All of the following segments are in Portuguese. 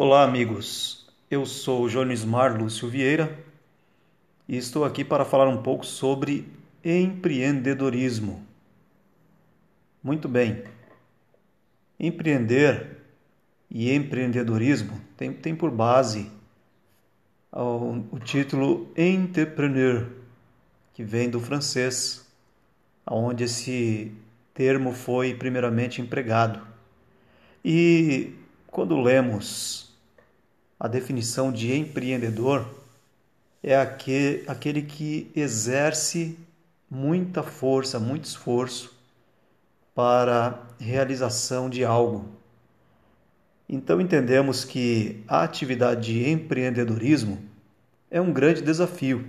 Olá, amigos. Eu sou Jonismar Lúcio Vieira e estou aqui para falar um pouco sobre empreendedorismo. Muito bem. Empreender e empreendedorismo tem, tem por base o título entrepreneur, que vem do francês, onde esse termo foi primeiramente empregado. E quando lemos a definição de empreendedor, é aquele, que exerce muita força, muito esforço para realização de algo. Então entendemos que a atividade de empreendedorismo é um grande desafio.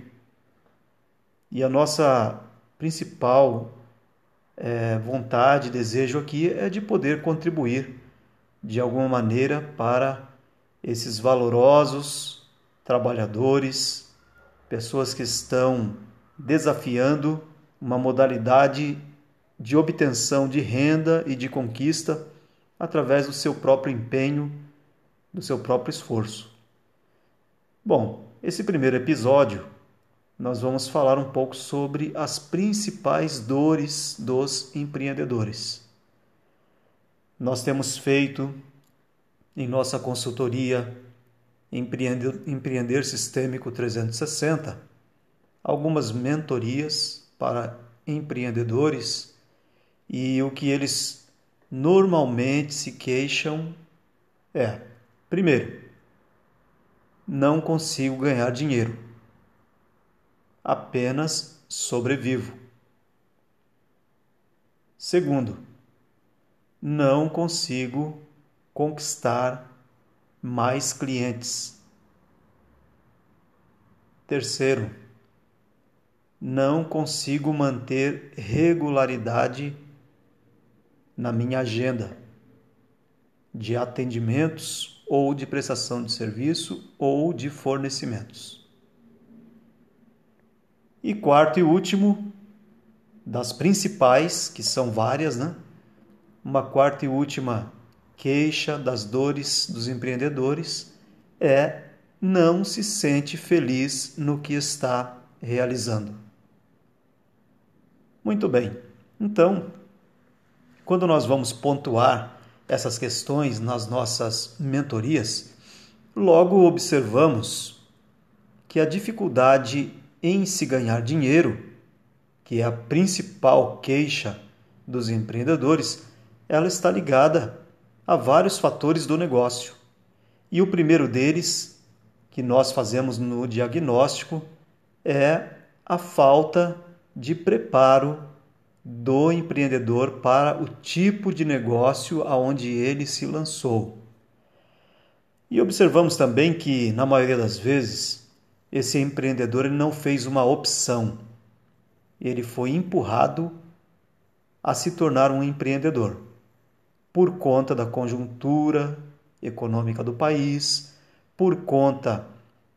E a nossa principal é, vontade, desejo aqui é de poder contribuir de alguma maneira para esses valorosos trabalhadores, pessoas que estão desafiando uma modalidade de obtenção de renda e de conquista através do seu próprio empenho, do seu próprio esforço. Bom, esse primeiro episódio nós vamos falar um pouco sobre as principais dores dos empreendedores. Nós temos feito em nossa consultoria Empreender, Empreender Sistêmico 360 algumas mentorias para empreendedores e o que eles normalmente se queixam é: primeiro, não consigo ganhar dinheiro apenas sobrevivo. Segundo, não consigo conquistar mais clientes. Terceiro, não consigo manter regularidade na minha agenda de atendimentos ou de prestação de serviço ou de fornecimentos. E quarto e último, das principais, que são várias, né? Uma quarta e última queixa das dores dos empreendedores é não se sente feliz no que está realizando. Muito bem. Então, quando nós vamos pontuar essas questões nas nossas mentorias, logo observamos que a dificuldade em se ganhar dinheiro, que é a principal queixa dos empreendedores, ela está ligada a vários fatores do negócio. E o primeiro deles, que nós fazemos no diagnóstico, é a falta de preparo do empreendedor para o tipo de negócio aonde ele se lançou. E observamos também que, na maioria das vezes, esse empreendedor ele não fez uma opção. Ele foi empurrado a se tornar um empreendedor por conta da conjuntura econômica do país, por conta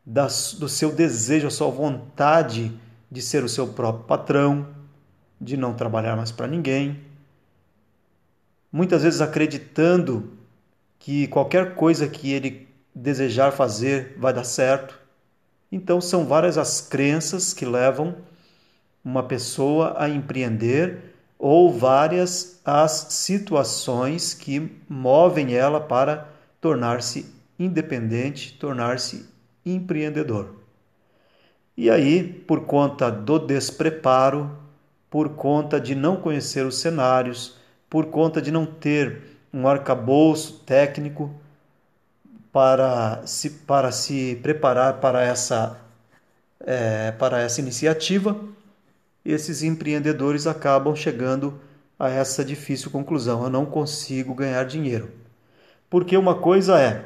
do seu desejo, a sua vontade de ser o seu próprio patrão, de não trabalhar mais para ninguém. Muitas vezes acreditando que qualquer coisa que ele desejar fazer vai dar certo. Então, são várias as crenças que levam uma pessoa a empreender ou várias as situações que movem ela para tornar-se independente, tornar-se empreendedor. E aí, por conta do despreparo, por conta de não conhecer os cenários, por conta de não ter um arcabouço técnico, para se, para se preparar para essa, é, para essa iniciativa, esses empreendedores acabam chegando a essa difícil conclusão: eu não consigo ganhar dinheiro. Porque uma coisa é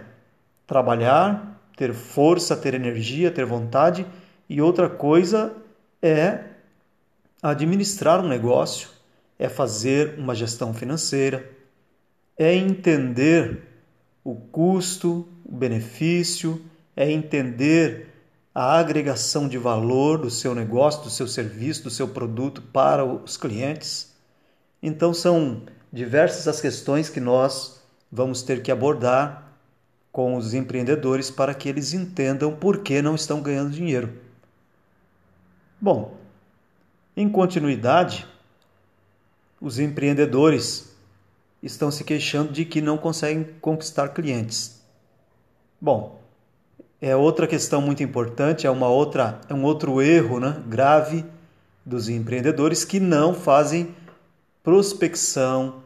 trabalhar, ter força, ter energia, ter vontade, e outra coisa é administrar um negócio, é fazer uma gestão financeira, é entender o custo, o benefício, é entender a agregação de valor do seu negócio, do seu serviço, do seu produto para os clientes. Então, são diversas as questões que nós vamos ter que abordar com os empreendedores para que eles entendam por que não estão ganhando dinheiro. Bom, em continuidade, os empreendedores estão se queixando de que não conseguem conquistar clientes. Bom, é outra questão muito importante, é uma outra, é um outro erro, né, grave dos empreendedores que não fazem prospecção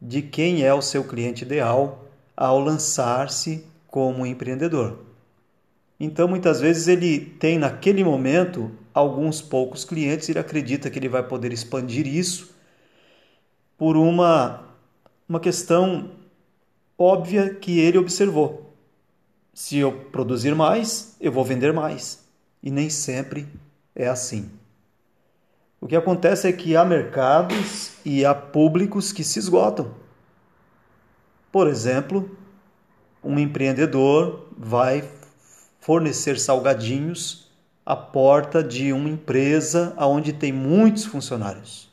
de quem é o seu cliente ideal ao lançar-se como empreendedor. Então, muitas vezes ele tem naquele momento alguns poucos clientes, ele acredita que ele vai poder expandir isso por uma uma questão óbvia que ele observou. Se eu produzir mais, eu vou vender mais. E nem sempre é assim. O que acontece é que há mercados e há públicos que se esgotam. Por exemplo, um empreendedor vai fornecer salgadinhos à porta de uma empresa onde tem muitos funcionários.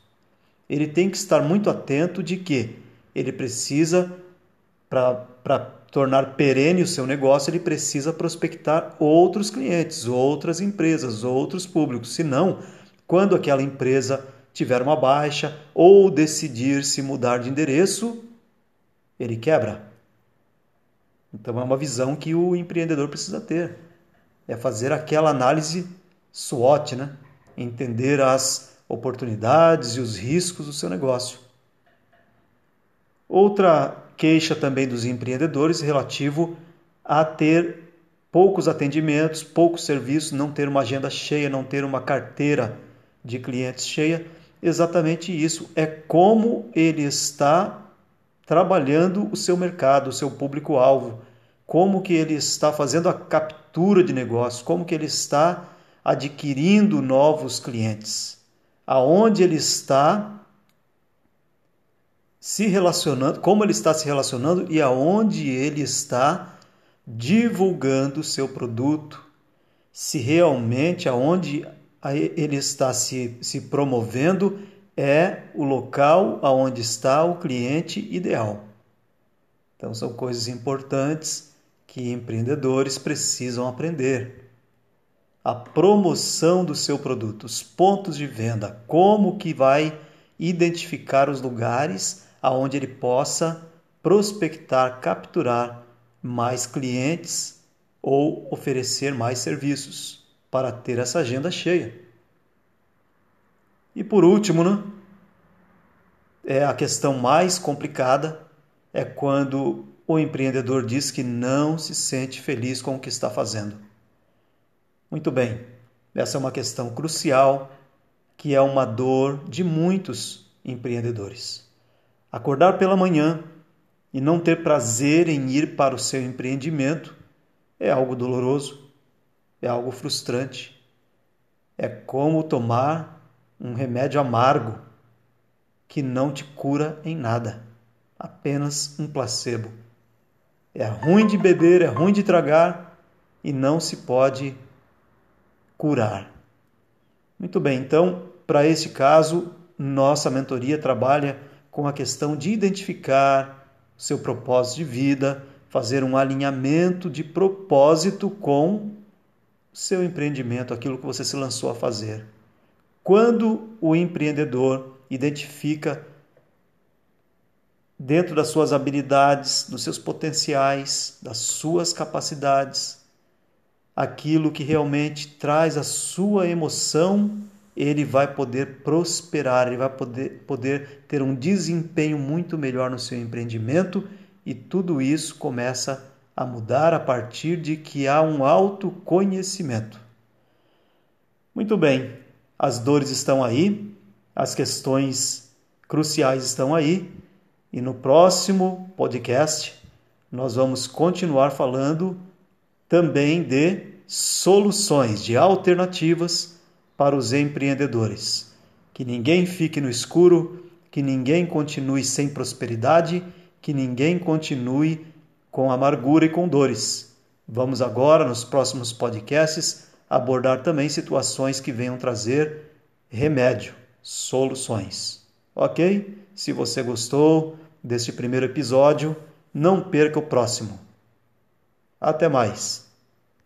Ele tem que estar muito atento de que ele precisa, para tornar perene o seu negócio, ele precisa prospectar outros clientes, outras empresas, outros públicos. Senão, quando aquela empresa tiver uma baixa ou decidir se mudar de endereço, ele quebra. Então é uma visão que o empreendedor precisa ter. É fazer aquela análise SWOT, né? Entender as oportunidades e os riscos do seu negócio. Outra queixa também dos empreendedores relativo a ter poucos atendimentos, poucos serviços, não ter uma agenda cheia, não ter uma carteira de clientes cheia. Exatamente isso. É como ele está trabalhando o seu mercado, o seu público-alvo, como que ele está fazendo a captura de negócios, como que ele está adquirindo novos clientes, aonde ele está se relacionando, como ele está se relacionando e aonde ele está divulgando o seu produto, se realmente aonde ele está se, se promovendo é o local aonde está o cliente ideal. Então são coisas importantes que empreendedores precisam aprender. A promoção do seu produto, os pontos de venda, como que vai identificar os lugares aonde ele possa prospectar, capturar mais clientes ou oferecer mais serviços para ter essa agenda cheia. E por último, né, é a questão mais complicada é quando o empreendedor diz que não se sente feliz com o que está fazendo. Muito bem, essa é uma questão crucial que é uma dor de muitos empreendedores. Acordar pela manhã e não ter prazer em ir para o seu empreendimento é algo doloroso, é algo frustrante. É como tomar um remédio amargo que não te cura em nada, apenas um placebo. É ruim de beber, é ruim de tragar e não se pode curar. Muito bem, então, para este caso, nossa mentoria trabalha com a questão de identificar seu propósito de vida, fazer um alinhamento de propósito com seu empreendimento, aquilo que você se lançou a fazer. Quando o empreendedor identifica dentro das suas habilidades, dos seus potenciais, das suas capacidades, aquilo que realmente traz a sua emoção ele vai poder prosperar, ele vai poder, poder ter um desempenho muito melhor no seu empreendimento e tudo isso começa a mudar a partir de que há um autoconhecimento. Muito bem, as dores estão aí, as questões cruciais estão aí e no próximo podcast nós vamos continuar falando também de soluções, de alternativas para os empreendedores. Que ninguém fique no escuro, que ninguém continue sem prosperidade, que ninguém continue com amargura e com dores. Vamos agora, nos próximos podcasts, abordar também situações que venham trazer remédio, soluções. Ok? Se você gostou deste primeiro episódio, não perca o próximo. Até mais!